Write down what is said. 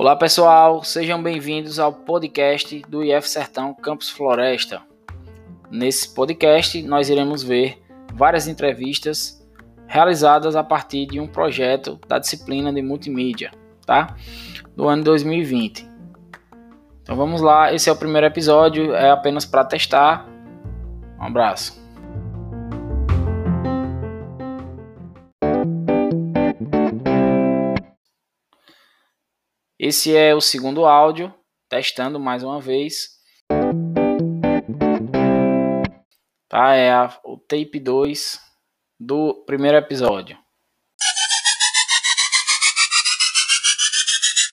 Olá pessoal, sejam bem-vindos ao podcast do IF Sertão Campus Floresta. Nesse podcast nós iremos ver várias entrevistas realizadas a partir de um projeto da disciplina de multimídia, tá? Do ano 2020. Então vamos lá, esse é o primeiro episódio, é apenas para testar. Um abraço. Esse é o segundo áudio, testando mais uma vez. Tá, é a, o tape 2 do primeiro episódio.